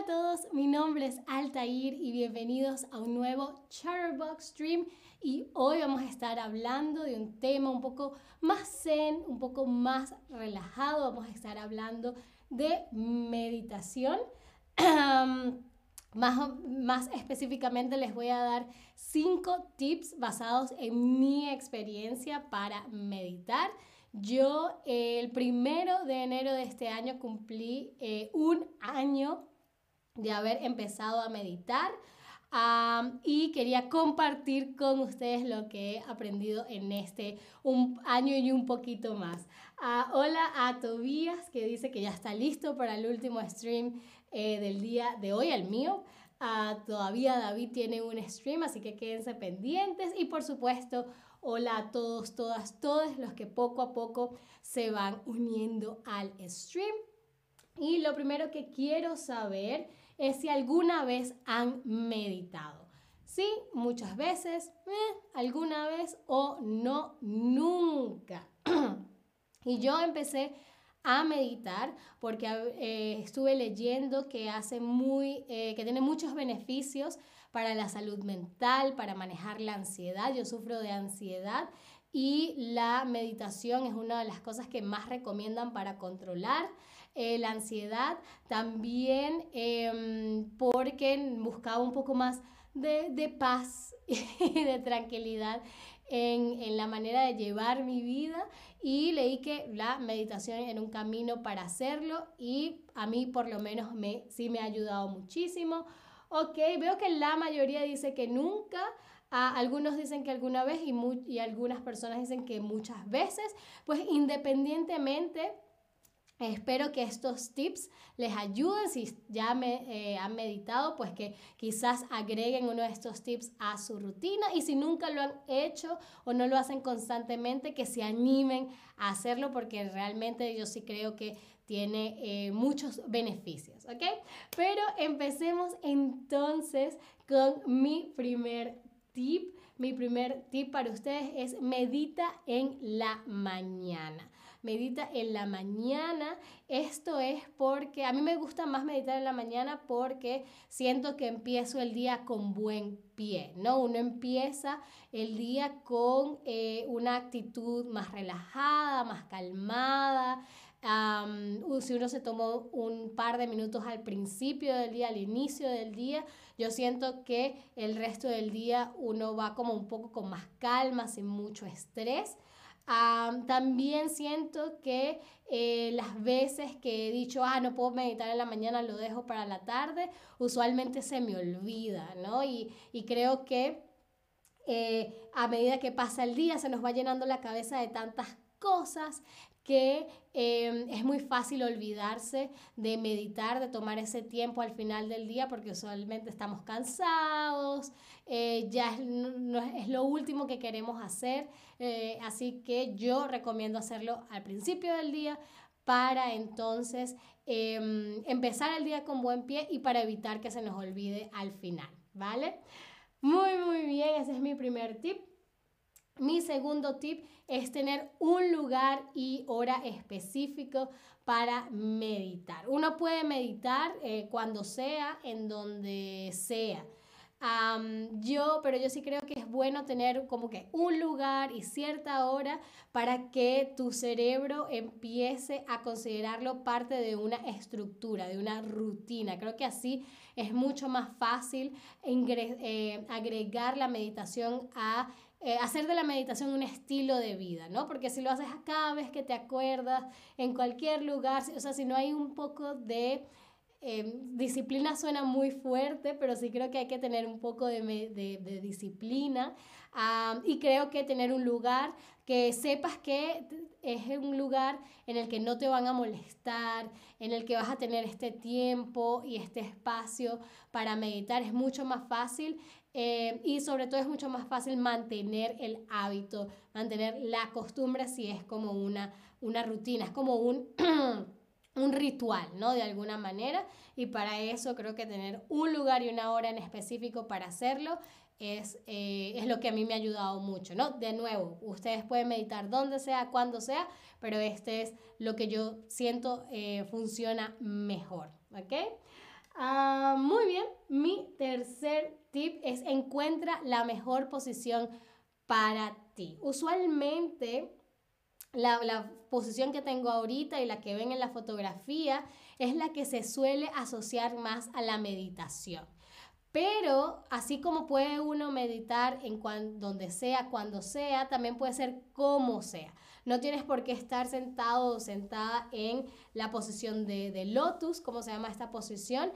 a todos, mi nombre es Altair y bienvenidos a un nuevo Chatterbox Stream y hoy vamos a estar hablando de un tema un poco más zen, un poco más relajado, vamos a estar hablando de meditación. más, más específicamente les voy a dar cinco tips basados en mi experiencia para meditar. Yo el primero de enero de este año cumplí eh, un año de haber empezado a meditar y quería compartir con ustedes lo que he aprendido en este un año y un poquito más. Ah, hola a Tobías que dice que ya está listo para el último stream eh, del día de hoy, el mío. Ah, todavía David tiene un stream, así que quédense pendientes. Y por supuesto, hola a todos, todas, todos los que poco a poco se van uniendo al stream. Y lo primero que quiero saber es si alguna vez han meditado. Sí, muchas veces, eh, alguna vez o no, nunca. y yo empecé a meditar porque eh, estuve leyendo que hace muy, eh, que tiene muchos beneficios para la salud mental, para manejar la ansiedad. Yo sufro de ansiedad y la meditación es una de las cosas que más recomiendan para controlar eh, la ansiedad, también em, porque buscaba un poco más de, de paz y de tranquilidad en, en, la manera de llevar mi vida. Y leí que la meditación era un camino para hacerlo y a mí por lo menos me, sí me ha ayudado muchísimo. Ok, veo que la mayoría dice que nunca, algunos dicen que alguna vez y, y algunas personas dicen que muchas veces, pues independientemente Espero que estos tips les ayuden si ya me, eh, han meditado, pues que quizás agreguen uno de estos tips a su rutina y si nunca lo han hecho o no lo hacen constantemente, que se animen a hacerlo porque realmente yo sí creo que tiene eh, muchos beneficios, ¿ok? Pero empecemos entonces con mi primer tip. Mi primer tip para ustedes es medita en la mañana medita en la mañana. Esto es porque a mí me gusta más meditar en la mañana porque siento que empiezo el día con buen pie, ¿no? Uno empieza el día con eh, una actitud más relajada, más calmada. si uno se tomó un par de minutos al principio del día, al inicio del día, yo siento que el resto del día uno va como un poco con más calma, sin mucho estrés también siento que eh, las veces que he dicho, ah, no puedo meditar en la mañana, lo dejo para la tarde, usualmente se me olvida, ¿no? Y, y creo que eh, a medida que pasa el día se nos va llenando la cabeza de tantas cosas que em, es muy fácil olvidarse de meditar, de tomar ese tiempo al final del día porque usualmente estamos cansados, eh, ya es, no, es, lo último que queremos hacer, eh, así que yo recomiendo hacerlo al principio del día para entonces em, empezar el día con buen pie y para evitar que se nos olvide al final, ¿vale? Muy, muy bien, ese es mi primer tip. Mi segundo tip es tener un lugar y hora específico para meditar. Uno puede meditar eh, cuando sea, en donde sea. yo, pero yo sí creo que es bueno tener como que un lugar y cierta hora para que tu cerebro empiece a considerarlo parte de una estructura, de una rutina. Creo que así es mucho más fácil eh, agregar la meditación a eh, hacer de la meditación un estilo de vida, ¿no? Porque si lo haces cada vez que te acuerdas, en cualquier lugar, o sea, si no hay un poco de em, disciplina suena muy fuerte, pero sí creo que hay que tener un poco de, de, disciplina y creo que tener un lugar que sepas que es un lugar en el que no te van a molestar, en el que vas a tener este tiempo y este espacio para meditar, es mucho más fácil eh, y sobre todo es mucho más fácil mantener el hábito, mantener la costumbre si es como una, una rutina, es como un, un ritual, ¿no? De alguna manera. Y para eso creo que tener un lugar y una hora en específico para hacerlo es, eh, es lo que a mí me ha ayudado mucho, ¿no? De nuevo, ustedes pueden meditar donde sea, cuando sea, pero este es lo que yo siento eh, funciona mejor, ¿ok? Ah, muy bien, mi tercer tip es encuentra la mejor posición para ti. Usualmente la, la, posición que tengo ahorita y la que ven en la fotografía es la que se suele asociar más a la meditación. Pero así como puede uno meditar en donde sea, cuando sea, también puede ser como sea. No tienes por qué estar sentado o sentada en la posición de, lotus, como se llama esta posición,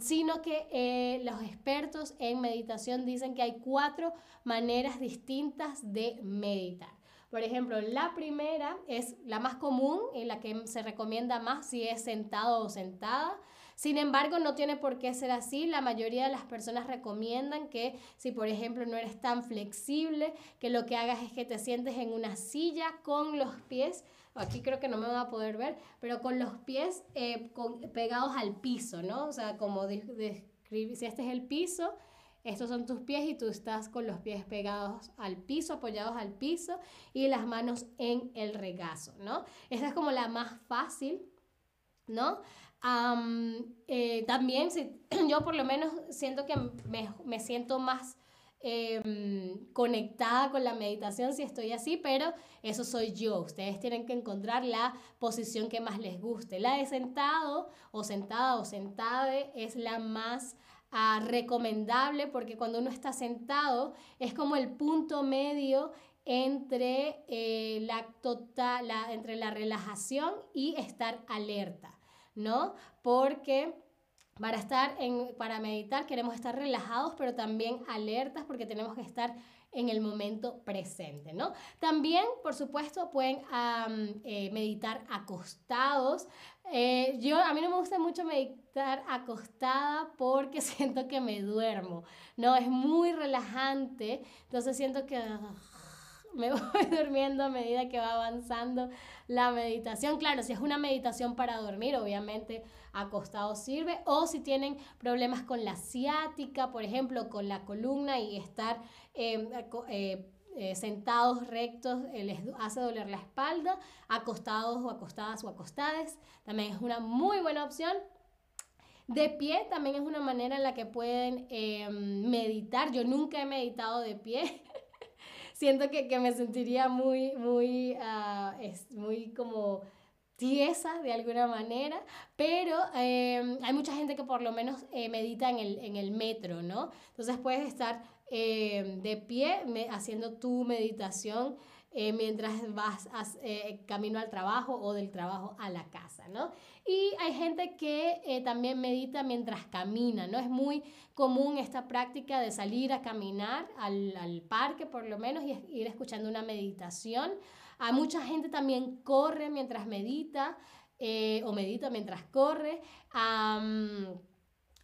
sino que eh, los expertos en meditación dicen que hay cuatro maneras distintas de meditar. Por ejemplo, la primera es la más común, en la que se recomienda más si es sentado o sentada. Sin embargo, no tiene por qué ser así. La mayoría de las personas recomiendan que si, por ejemplo, no eres tan flexible, que lo que hagas es que te sientes en una silla con los pies aquí creo que no me van a poder ver, pero con los pies eh, pegados al piso, ¿no? O sea, como describir, si este es el piso, estos son tus pies y tú estás con los pies pegados al piso, apoyados al piso y las manos en el regazo, ¿no? Esta es como la más fácil, ¿no? Eh, también si, yo por lo menos siento que me, me siento más em, conectada con la meditación si estoy así, pero eso soy yo. Ustedes tienen que encontrar la posición que más les guste. La de sentado o sentada o sentada es la más ah, recomendable porque cuando uno está sentado es como el punto medio entre, eh, la, total, entre la relajación y estar alerta. ¿No? Porque para estar en, para meditar queremos estar relajados, pero también alertas porque tenemos que estar en el momento presente, ¿no? También, por supuesto, pueden eh, meditar acostados. Eh, yo, a mí no me gusta mucho meditar acostada porque siento que me duermo, ¿no? Es muy relajante, entonces siento que me voy durmiendo a medida que va avanzando la meditación. Claro, si es una meditación para dormir, obviamente acostado sirve. O si tienen problemas con la ciática, por ejemplo, con la columna y estar em, eh, eh, sentados rectos eh, les hace doler la espalda, acostados o acostadas o acostadas, también es una muy buena opción. De pie también es una manera en la que pueden em, meditar. Yo nunca he meditado de pie. Siento que, que, me sentiría muy, muy, uh, es muy como tiesa de alguna manera, pero eh, hay mucha gente que por lo menos eh, medita en el, en el metro, ¿no? Entonces puedes estar eh, de pie me, haciendo tu meditación eh, mientras vas eh, camino al trabajo o del trabajo a la casa, ¿no? Y hay gente que eh, también medita mientras camina, ¿no? Es muy común esta práctica de salir a caminar al, al parque por lo menos y ir escuchando una meditación. Hay mucha gente también corre mientras medita o medita mientras corre.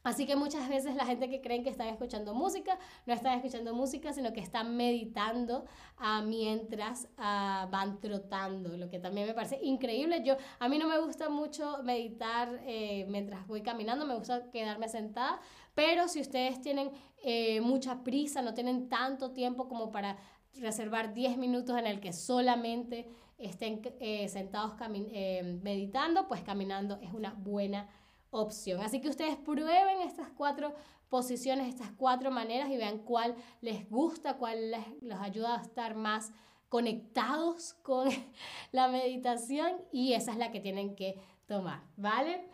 Así que muchas veces la gente que creen que están escuchando música, no están escuchando música, sino que están meditando uh, mientras uh, van trotando, lo que también me parece increíble. Yo, a mí no me gusta mucho meditar eh, mientras voy caminando, me gusta quedarme sentada, pero si ustedes tienen eh, mucha prisa, no tienen tanto tiempo como para reservar 10 minutos en el que solamente estén eh, sentados meditando, pues caminando es una buena opción. Así que ustedes prueben estas cuatro posiciones, estas cuatro maneras y vean cuál les gusta, cuál les, les ayuda a estar más conectados con la meditación y esa es la que tienen que tomar, ¿vale?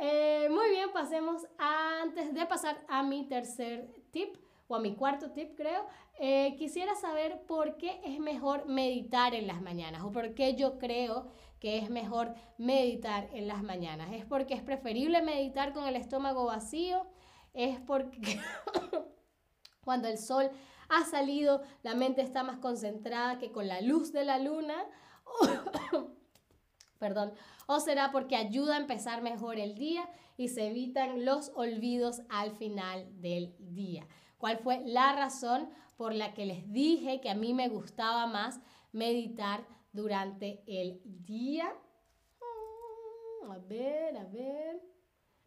Eh, muy bien, pasemos antes de pasar a mi tercer tip o a mi cuarto tip creo, eh, quisiera saber por qué es mejor meditar en las mañanas o por qué yo creo que es mejor meditar en las mañanas. ¿Es porque es preferible meditar con el estómago vacío? ¿Es porque cuando el sol ha salido la mente está más concentrada que con la luz de la luna? Perdón. ¿O será porque ayuda a empezar mejor el día y se evitan los olvidos al final del día? ¿Cuál fue la razón por la que les dije que a mí me gustaba más meditar durante el día. Mm, a ver, a ver.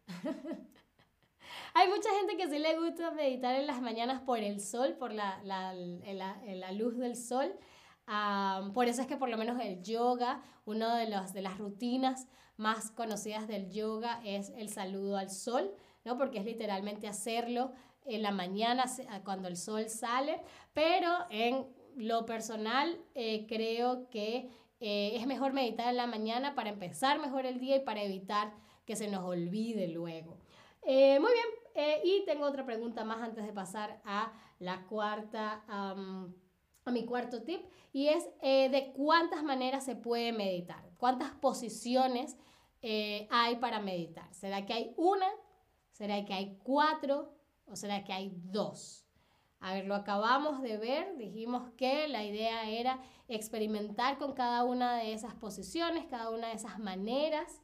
Hay mucha gente que sí le gusta meditar en las mañanas por el sol, por la, la, la, la luz del sol. por eso es que por lo menos el yoga, una de, los, de las rutinas más conocidas del yoga es el saludo al sol, ¿no? Porque es literalmente hacerlo en la mañana cuando el sol sale, pero en lo personal eh, creo que eh, es mejor meditar en la mañana para empezar mejor el día y para evitar que se nos olvide luego. Eh, muy bien, y tengo otra pregunta más antes de pasar a la cuarta, a mi cuarto tip, y es de cuántas maneras se puede meditar, cuántas posiciones hay para meditar. ¿Será que hay una? ¿Será que hay cuatro? ¿O será que hay dos? A ver, lo acabamos de ver, dijimos que la idea era experimentar con cada una de esas posiciones, cada una de esas maneras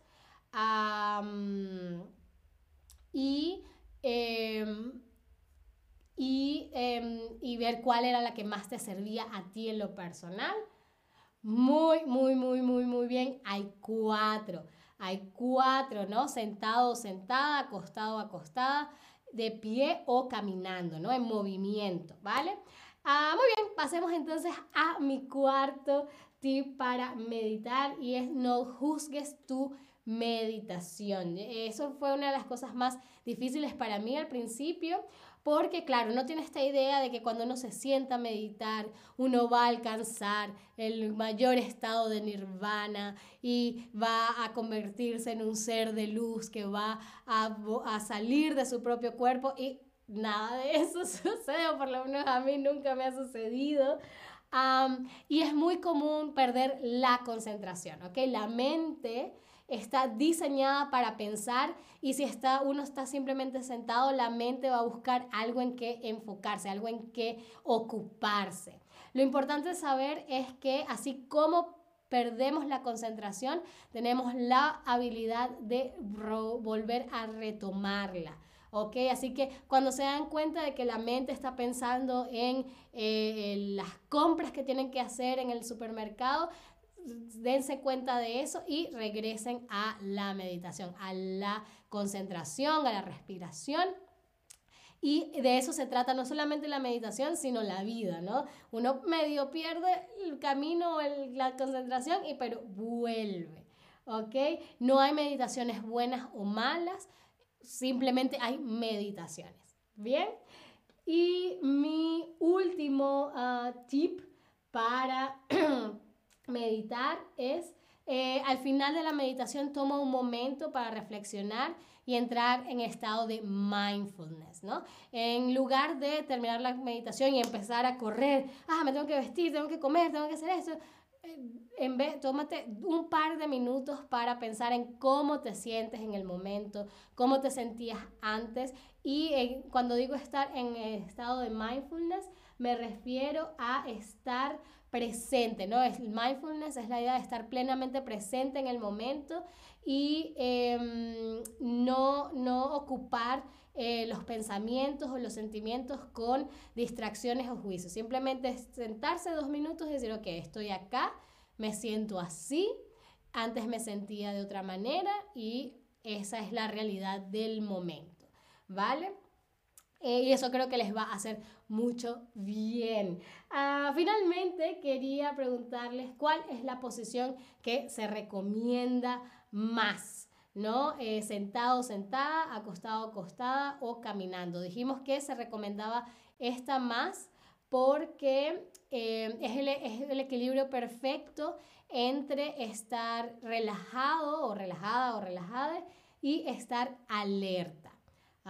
y, em, y, em, y ver cuál era la que más te servía a ti en lo personal. Muy, muy, muy, muy, muy bien. Hay cuatro. Hay cuatro, ¿no? Sentado sentada, acostado acostada de pie o caminando, ¿no? En movimiento, ¿vale? Ah, muy bien, pasemos entonces a mi cuarto tip para meditar y es no juzgues tu meditación. Eso fue una de las cosas más difíciles para mí al principio porque claro, no tiene esta idea de que cuando uno se sienta a meditar, uno va a alcanzar el mayor estado de nirvana y va a convertirse en un ser de luz que va a, salir de su propio cuerpo y nada de eso sucede, por lo menos a mí nunca me ha sucedido. y es muy común perder la concentración, ¿ok? La mente está diseñada para pensar y si está, uno está simplemente sentado, la mente va a buscar algo en que enfocarse, algo en que ocuparse. Lo importante saber es que así como perdemos la concentración, tenemos la habilidad de volver a retomarla. Así que cuando se dan cuenta de que la mente está pensando en eh, las compras que tienen que hacer en el supermercado, dense cuenta de eso y regresen a la meditación, a la concentración, a la respiración. Y de eso se trata no solamente la meditación, sino la vida, ¿no? Uno medio pierde el camino, la concentración, y, pero vuelve, ¿ok? No hay meditaciones buenas o malas, simplemente hay meditaciones, ¿bien? Y mi último ah, tip para meditar es, eh, al final de la meditación toma un momento para reflexionar y entrar en estado de mindfulness, ¿no? En lugar de terminar la meditación y empezar a correr, ah, me tengo que vestir, tengo que comer, tengo que hacer esto, eh, en vez, tómate un par de minutos para pensar en cómo te sientes en el momento, cómo te sentías antes y eh, cuando digo estar en estado de mindfulness, me refiero a estar presente, ¿no? Es, mindfulness es la idea de estar plenamente presente en el momento y em, no, no ocupar eh, los pensamientos o los sentimientos con distracciones o juicios. Simplemente sentarse dos minutos y decir, ok, estoy acá, me siento así, antes me sentía de otra manera y esa es la realidad del momento, ¿vale? Eh, y eso creo que les va a hacer mucho bien. Ah, finalmente, quería preguntarles cuál es la posición que se recomienda más, ¿no? Eh, sentado, sentada, acostado, acostada o caminando. Dijimos que se recomendaba esta más porque eh, es, el, es el equilibrio perfecto entre estar relajado o relajada o relajada y estar alerta.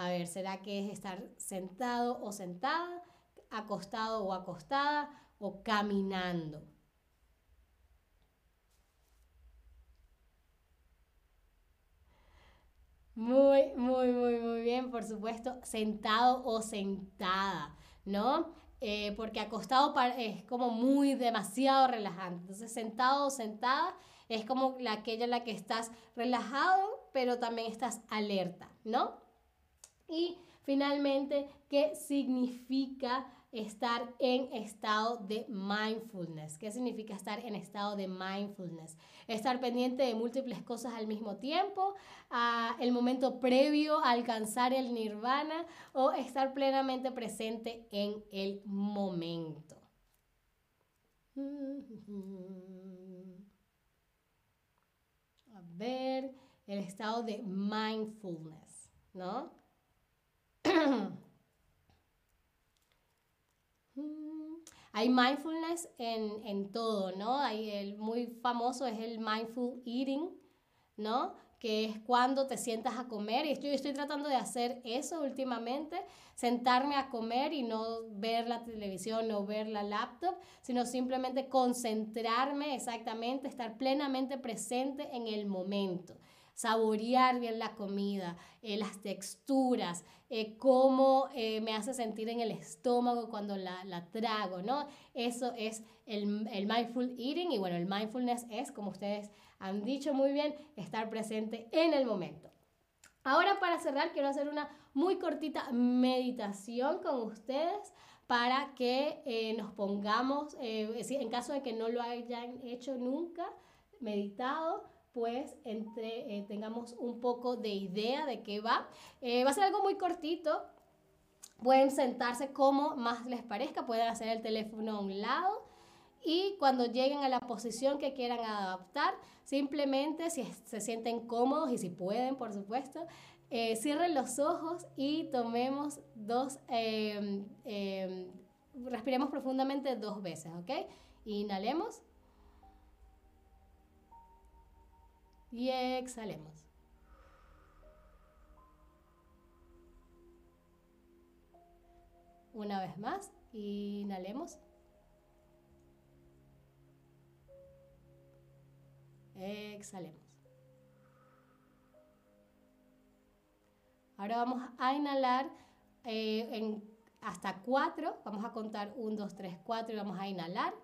A ver, ¿será que es estar sentado o sentada, acostado o acostada o caminando? Muy, muy, muy, muy bien, por supuesto, sentado o sentada, ¿no? Eh, porque acostado es como muy demasiado relajante. Entonces, sentado o sentada es como la, aquella en la que estás relajado, pero también estás alerta, ¿no? Y finalmente, ¿qué significa estar en estado de mindfulness? ¿Qué significa estar en estado de mindfulness? Estar pendiente de múltiples cosas al mismo tiempo, el momento previo a alcanzar el nirvana o estar plenamente presente en el momento. A ver, el estado de mindfulness, ¿no? Hay mindfulness en, en, todo, ¿no? Hay el muy famoso es el mindful eating, ¿no? Que es cuando te sientas a comer. Y yo estoy tratando de hacer eso últimamente, sentarme a comer y no ver la televisión o ver la laptop, sino simplemente concentrarme exactamente, estar plenamente presente en el momento saborear bien la comida, eh, las texturas, eh, cómo eh, me hace sentir en el estómago cuando la, la trago, ¿no? Eso es el, el, mindful eating y bueno, el mindfulness es, como ustedes han dicho muy bien, estar presente en el momento. Ahora para cerrar quiero hacer una muy cortita meditación con ustedes para que nos pongamos, en caso de que no lo hayan hecho nunca, meditado, pues eh, tengamos un poco de idea de qué va. Eh, va a ser algo muy cortito. Pueden sentarse como más les parezca, pueden hacer el teléfono a un lado y cuando lleguen a la posición que quieran adaptar, simplemente si se sienten cómodos y si pueden, por supuesto, eh, cierren los ojos y tomemos dos, em, em, respiremos profundamente dos veces, ¿ok? Inhalemos. Y exhalemos. Una vez más, inhalemos. Exhalemos. Ahora vamos a inhalar eh, en hasta cuatro. Vamos a contar un, dos, tres, cuatro y vamos a inhalar.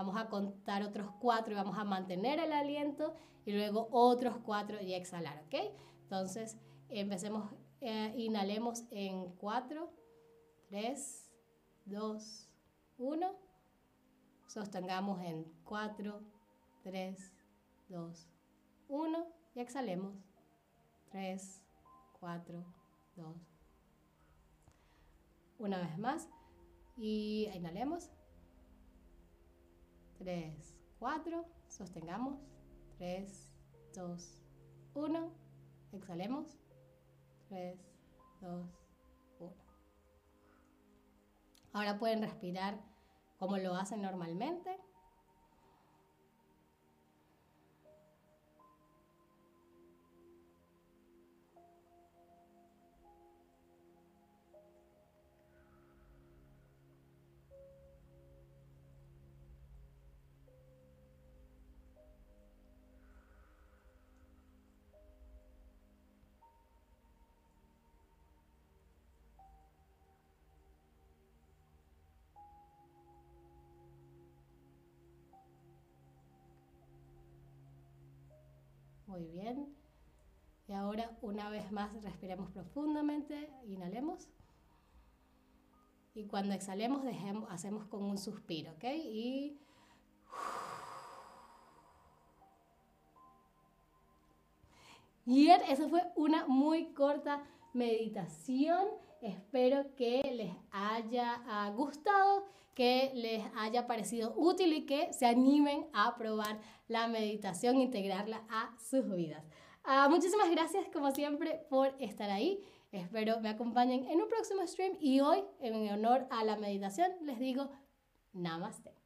Vamos a contar otros cuatro y vamos a mantener el aliento y luego otros cuatro y exhalar, ¿ok? Entonces, empecemos, eh, inhalemos en cuatro, tres, dos, uno. Sostengamos en cuatro, tres, dos, uno y exhalemos. Tres, cuatro, dos. Una vez más y inhalemos. 3, 4, sostengamos, 3, 2, 1, exhalemos, 3, 2, 1. Ahora pueden respirar como lo hacen normalmente. Bien. Y ahora una vez más respiremos profundamente, inhalemos. Y cuando exhalemos, dejemos, hacemos con un suspiro, ¿ok? Y... Y eso fue una muy corta meditación. Espero que les haya ah, gustado, que les haya parecido útil y que se animen a probar la meditación, integrarla a sus vidas. Ah, muchísimas gracias como siempre por estar ahí. Espero me acompañen en un próximo stream y hoy, en honor a la meditación, les digo Namaste.